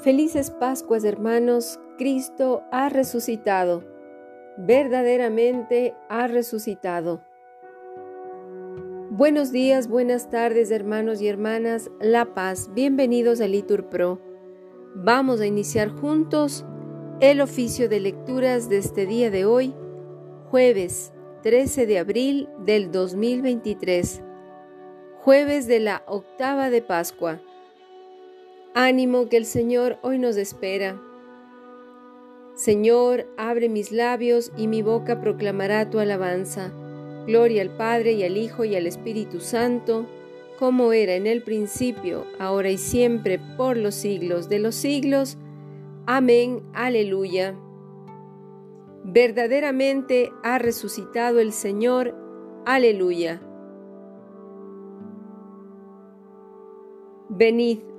Felices Pascuas, hermanos, Cristo ha resucitado, verdaderamente ha resucitado. Buenos días, buenas tardes, hermanos y hermanas, La Paz, bienvenidos a Litur Pro. Vamos a iniciar juntos el oficio de lecturas de este día de hoy, jueves 13 de abril del 2023, jueves de la octava de Pascua. Ánimo que el Señor hoy nos espera. Señor, abre mis labios y mi boca proclamará tu alabanza. Gloria al Padre y al Hijo y al Espíritu Santo, como era en el principio, ahora y siempre, por los siglos de los siglos. Amén. Aleluya. Verdaderamente ha resucitado el Señor. Aleluya. Venid,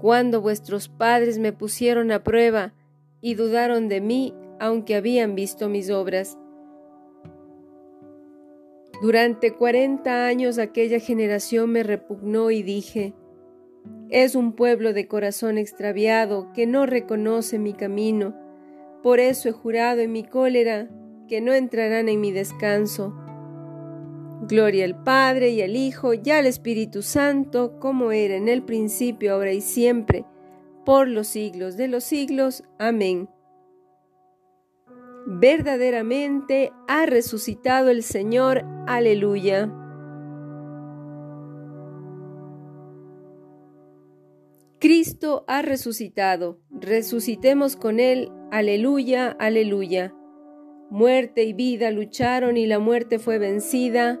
cuando vuestros padres me pusieron a prueba y dudaron de mí, aunque habían visto mis obras. Durante cuarenta años aquella generación me repugnó y dije, es un pueblo de corazón extraviado que no reconoce mi camino, por eso he jurado en mi cólera que no entrarán en mi descanso. Gloria al Padre y al Hijo y al Espíritu Santo, como era en el principio, ahora y siempre, por los siglos de los siglos. Amén. Verdaderamente ha resucitado el Señor. Aleluya. Cristo ha resucitado. Resucitemos con Él. Aleluya, aleluya. Muerte y vida lucharon y la muerte fue vencida.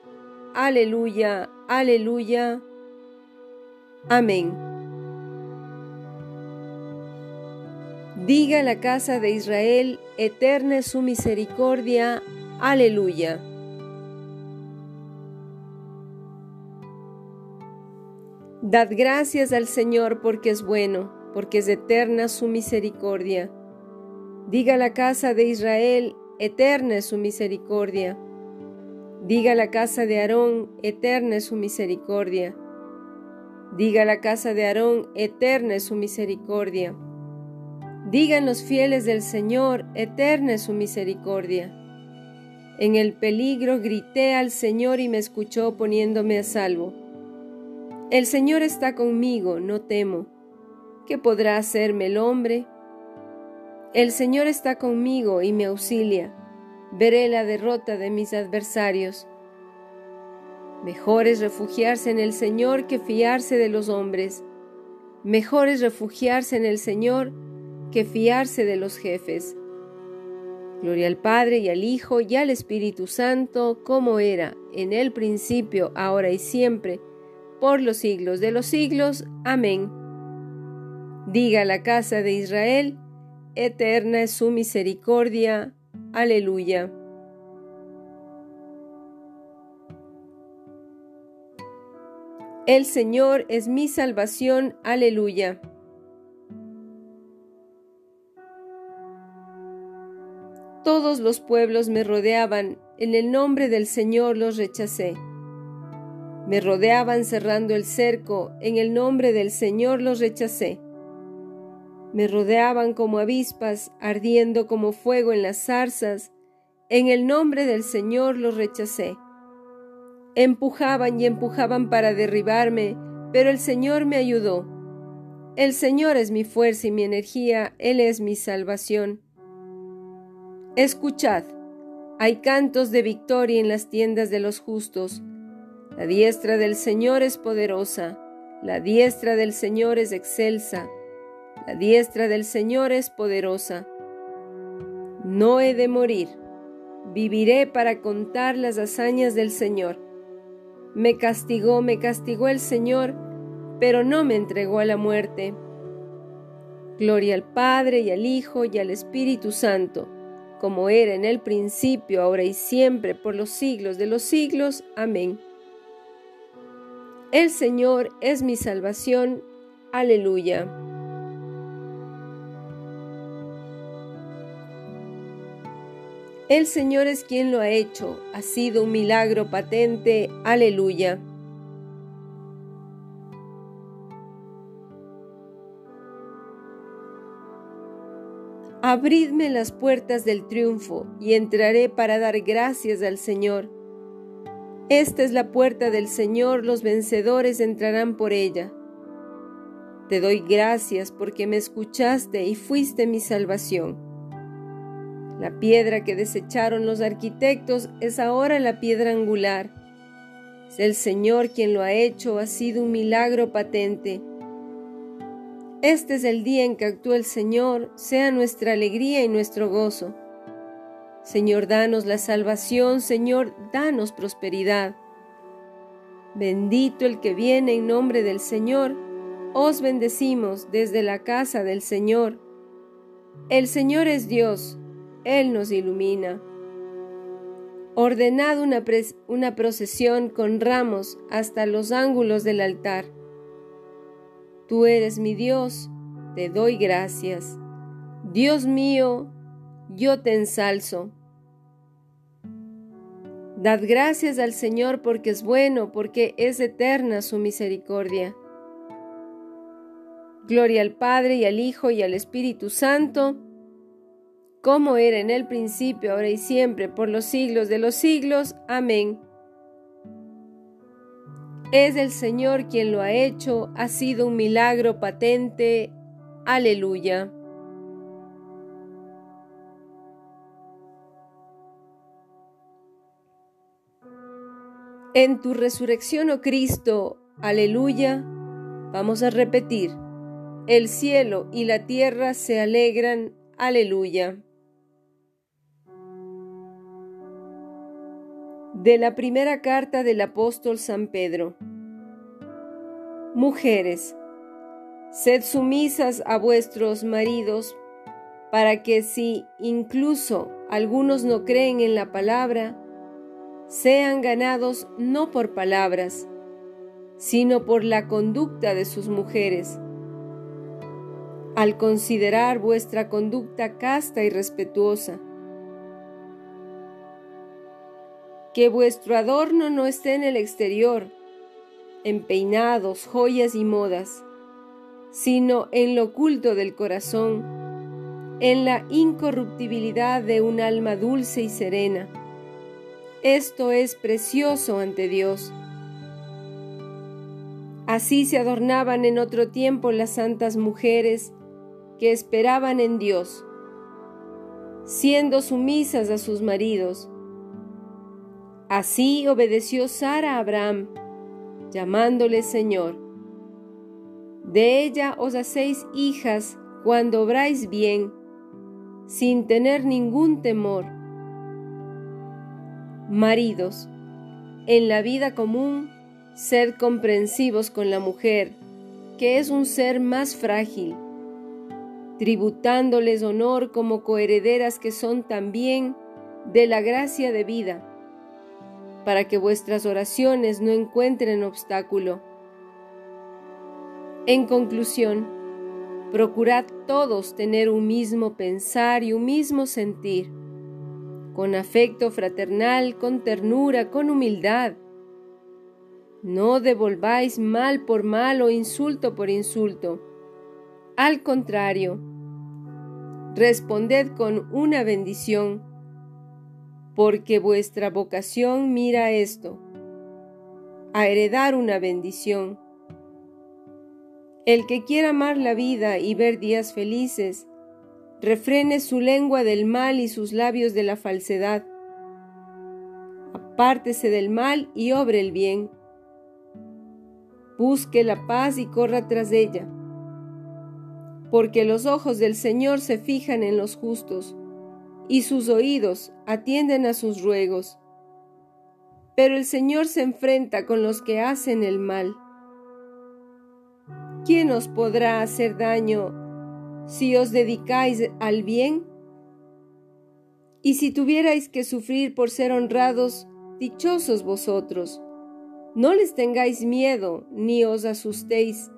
Aleluya, aleluya. Amén. Diga la casa de Israel, eterna es su misericordia. Aleluya. Dad gracias al Señor porque es bueno, porque es eterna su misericordia. Diga la casa de Israel, eterna es su misericordia. Diga la casa de Aarón, eterna es su misericordia. Diga la casa de Aarón, eterna es su misericordia. Digan los fieles del Señor, eterna es su misericordia. En el peligro grité al Señor y me escuchó poniéndome a salvo. El Señor está conmigo, no temo. ¿Qué podrá hacerme el hombre? El Señor está conmigo y me auxilia veré la derrota de mis adversarios. Mejor es refugiarse en el Señor que fiarse de los hombres. Mejor es refugiarse en el Señor que fiarse de los jefes. Gloria al Padre y al Hijo y al Espíritu Santo, como era en el principio, ahora y siempre, por los siglos de los siglos. Amén. Diga la casa de Israel, eterna es su misericordia. Aleluya. El Señor es mi salvación. Aleluya. Todos los pueblos me rodeaban, en el nombre del Señor los rechacé. Me rodeaban cerrando el cerco, en el nombre del Señor los rechacé. Me rodeaban como avispas, ardiendo como fuego en las zarzas, en el nombre del Señor los rechacé. Empujaban y empujaban para derribarme, pero el Señor me ayudó. El Señor es mi fuerza y mi energía, Él es mi salvación. Escuchad, hay cantos de victoria en las tiendas de los justos. La diestra del Señor es poderosa, la diestra del Señor es excelsa, la diestra del Señor es poderosa. No he de morir, viviré para contar las hazañas del Señor. Me castigó, me castigó el Señor, pero no me entregó a la muerte. Gloria al Padre y al Hijo y al Espíritu Santo como era en el principio, ahora y siempre, por los siglos de los siglos. Amén. El Señor es mi salvación. Aleluya. El Señor es quien lo ha hecho, ha sido un milagro patente. Aleluya. Abridme las puertas del triunfo y entraré para dar gracias al Señor. Esta es la puerta del Señor, los vencedores entrarán por ella. Te doy gracias porque me escuchaste y fuiste mi salvación. La piedra que desecharon los arquitectos es ahora la piedra angular. El Señor quien lo ha hecho, ha sido un milagro patente. Este es el día en que actúa el Señor, sea nuestra alegría y nuestro gozo. Señor, danos la salvación, Señor, danos prosperidad. Bendito el que viene en nombre del Señor, os bendecimos desde la casa del Señor. El Señor es Dios, Él nos ilumina. Ordenad una, una procesión con ramos hasta los ángulos del altar Tú eres mi Dios, te doy gracias. Dios mío, yo te ensalzo. Dad gracias al Señor porque es bueno, porque es eterna su misericordia. Gloria al Padre y al Hijo y al Espíritu Santo, como era en el principio, ahora y siempre, por los siglos de los siglos. Amén. Es el Señor quien lo ha hecho, ha sido un milagro patente. Aleluya. En tu resurrección, oh Cristo, aleluya, vamos a repetir, el cielo y la tierra se alegran, aleluya. De la primera carta del apóstol San Pedro. Mujeres, sed sumisas a vuestros maridos, para que si incluso algunos no creen en la palabra, sean ganados no por palabras, sino por la conducta de sus mujeres. Al considerar vuestra conducta casta y respetuosa, que vuestro adorno no esté en el exterior, en peinados, joyas y modas, sino en lo oculto del corazón, en la incorruptibilidad de un alma dulce y serena. Esto es precioso ante Dios. Así se adornaban en otro tiempo las santas mujeres que esperaban en Dios, siendo sumisas a sus maridos, Así obedeció Sara a Abraham, llamándole Señor. De ella os hacéis hijas cuando obráis bien, sin tener ningún temor. Maridos, en la vida común, sed comprensivos con la mujer, que es un ser más frágil, tributándoles honor como coherederas que son también de la gracia de vida para que vuestras oraciones no encuentren obstáculo. En conclusión, procurad todos tener un mismo pensar y un mismo sentir, con afecto fraternal, con ternura, con humildad. No devolváis mal por mal o insulto por insulto. Al contrario, responded con una bendición, porque vuestra vocación mira esto, a heredar una bendición. El que quiera amar la vida y ver días felices, refrene su lengua del mal y sus labios de la falsedad. Apártese del mal y obre el bien. Busque la paz y corra tras ella. Porque los ojos del Señor se fijan en los justos, y sus oídos atienden a sus ruegos. Pero el Señor se enfrenta con los que hacen el mal. ¿Quién os podrá hacer daño si os dedicáis al bien? Y si tuvierais que sufrir por ser honrados, dichosos vosotros. No les tengáis miedo, ni os asustéis,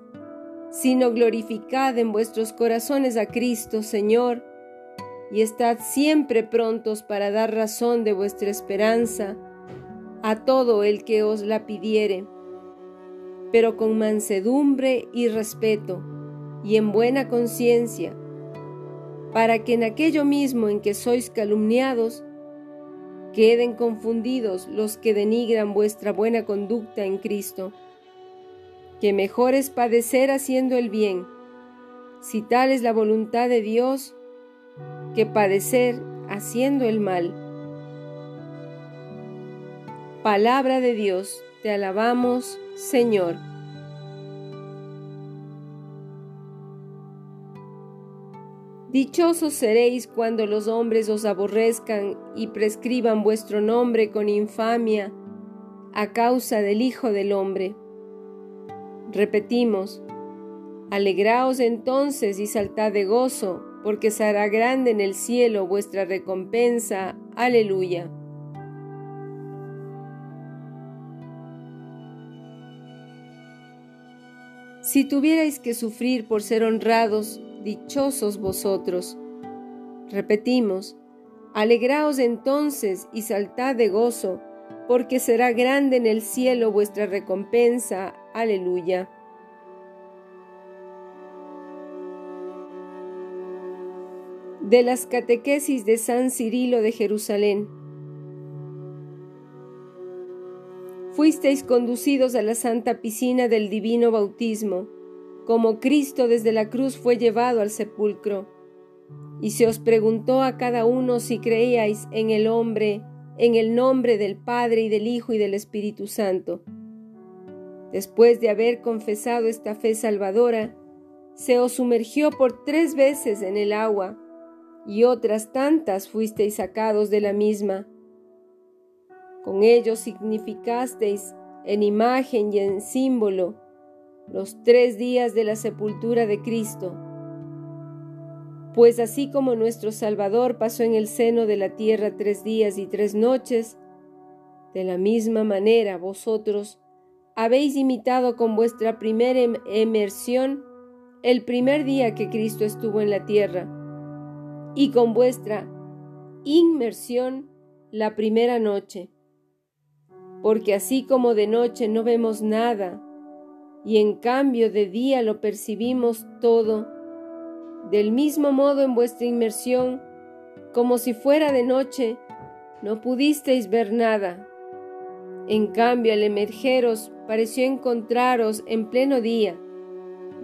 sino glorificad en vuestros corazones a Cristo, Señor, y estad siempre prontos para dar razón de vuestra esperanza a todo el que os la pidiere, pero con mansedumbre y respeto y en buena conciencia, para que en aquello mismo en que sois calumniados, queden confundidos los que denigran vuestra buena conducta en Cristo. Que mejor es padecer haciendo el bien, si tal es la voluntad de Dios, que padecer haciendo el mal. Palabra de Dios, te alabamos, Señor. Dichosos seréis cuando los hombres os aborrezcan y prescriban vuestro nombre con infamia a causa del Hijo del Hombre. Repetimos, alegraos entonces y saltad de gozo, porque será grande en el cielo vuestra recompensa. Aleluya. Si tuvierais que sufrir por ser honrados, dichosos vosotros. Repetimos, alegraos entonces y saltad de gozo, porque será grande en el cielo vuestra recompensa. Aleluya. De las catequesis de San Cirilo de Jerusalén. Fuisteis conducidos a la santa piscina del divino bautismo como Cristo desde la cruz fue llevado al sepulcro. Y se os preguntó a cada uno si creíais en el hombre, en el nombre del Padre y del Hijo y del Espíritu Santo. Después de haber confesado esta fe salvadora, se os sumergió por tres veces en el agua, y otras tantas fuisteis sacados de la misma. Con ello significasteis en imagen y en símbolo los tres días de la sepultura de Cristo. Pues así como nuestro Salvador pasó en el seno de la tierra tres días y tres noches, de la misma manera vosotros habéis imitado con vuestra primera em-, emersión el primer día que Cristo estuvo en la tierra, y con vuestra inmersión la primera noche. Porque así como de noche no vemos nada, y en cambio de día lo percibimos todo. Del mismo modo en vuestra inmersión, como si fuera de noche, no pudisteis ver nada. En cambio, al emergeros pareció encontraros en pleno día,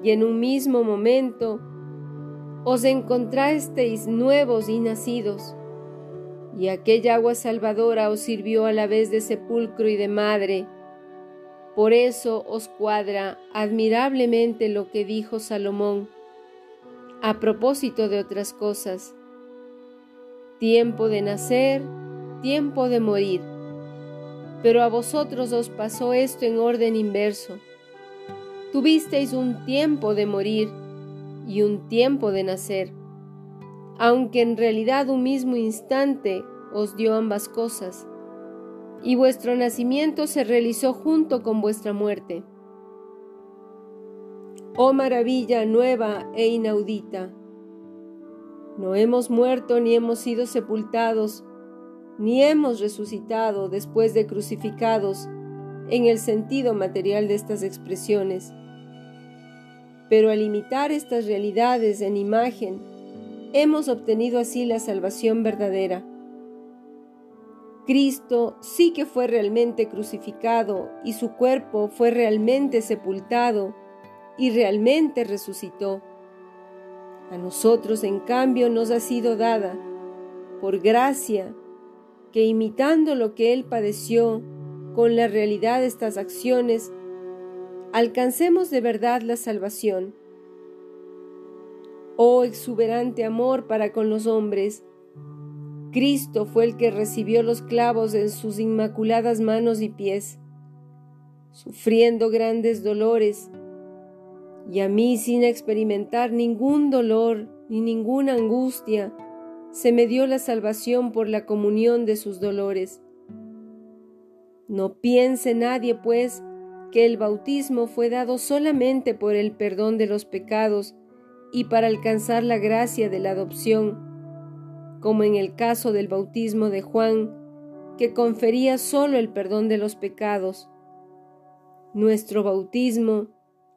y en un mismo momento os encontrasteis nuevos y nacidos, y aquella agua salvadora os sirvió a la vez de sepulcro y de madre, por eso os cuadra admirablemente lo que dijo Salomón a propósito de otras cosas. Tiempo de nacer, tiempo de morir. Pero a vosotros os pasó esto en orden inverso. Tuvisteis un tiempo de morir y un tiempo de nacer, aunque en realidad un mismo instante os dio ambas cosas y vuestro nacimiento se realizó junto con vuestra muerte. Oh maravilla nueva e inaudita. No hemos muerto ni hemos sido sepultados, ni hemos resucitado después de crucificados en el sentido material de estas expresiones. Pero al imitar estas realidades en imagen, hemos obtenido así la salvación verdadera. Cristo sí que fue realmente crucificado y su cuerpo fue realmente sepultado y realmente resucitó. A nosotros, en cambio, nos ha sido dada, por gracia, que imitando lo que Él padeció con la realidad de estas acciones, alcancemos de verdad la salvación. Oh exuberante amor para con los hombres, Cristo fue el que recibió los clavos en sus inmaculadas manos y pies, sufriendo grandes dolores, y a mí sin experimentar ningún dolor ni ninguna angustia, se me dio la salvación por la comunión de sus dolores. No piense nadie, pues, que el bautismo fue dado solamente por el perdón de los pecados y para alcanzar la gracia de la adopción, como en el caso del bautismo de Juan, que confería solo el perdón de los pecados. Nuestro bautismo,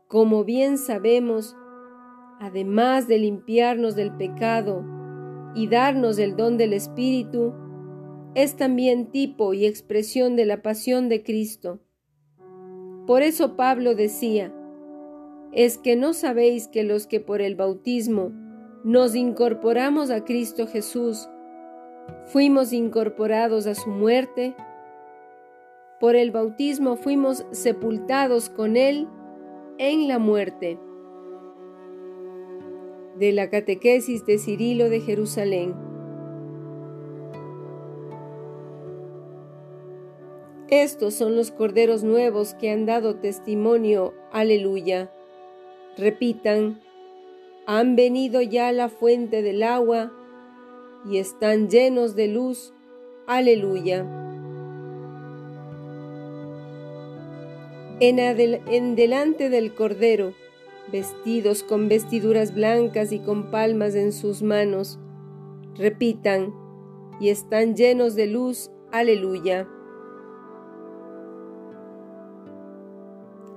como bien sabemos, además de limpiarnos del pecado y darnos el don del Espíritu, es también tipo y expresión de la pasión de Cristo. Por eso Pablo decía, es que no sabéis que los que por el bautismo nos incorporamos a Cristo Jesús, fuimos incorporados a su muerte, por el bautismo fuimos sepultados con Él en la muerte. De la catequesis de Cirilo de Jerusalén. Estos son los corderos nuevos que han dado testimonio. Aleluya. Repitan, han venido ya a la fuente del agua y están llenos de luz. Aleluya. En, en, delante del Cordero, vestidos con vestiduras blancas y con palmas en sus manos, repitan, y están llenos de luz. Aleluya.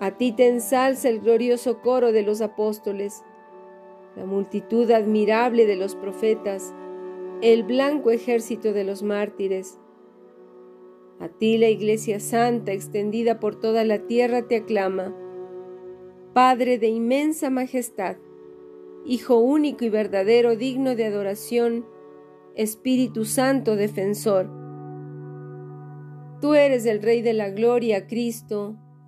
A ti te ensalza el glorioso coro de los apóstoles, la multitud admirable de los profetas, el blanco ejército de los mártires. A ti la Iglesia Santa extendida por toda la tierra te aclama. Padre de inmensa majestad, Hijo único y verdadero digno de adoración, Espíritu Santo defensor. Tú eres el Rey de la Gloria, Cristo,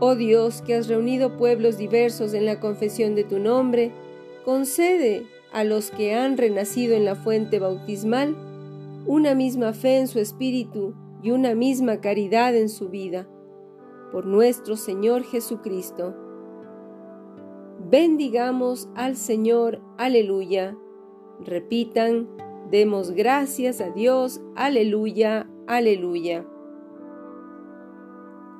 Oh Dios, que has reunido pueblos diversos en la confesión de tu nombre, concede a los que han renacido en la fuente bautismal una misma fe en su espíritu y una misma caridad en su vida. Por nuestro Señor Jesucristo. Bendigamos al Señor, aleluya. Repitan, demos gracias a Dios, aleluya, aleluya.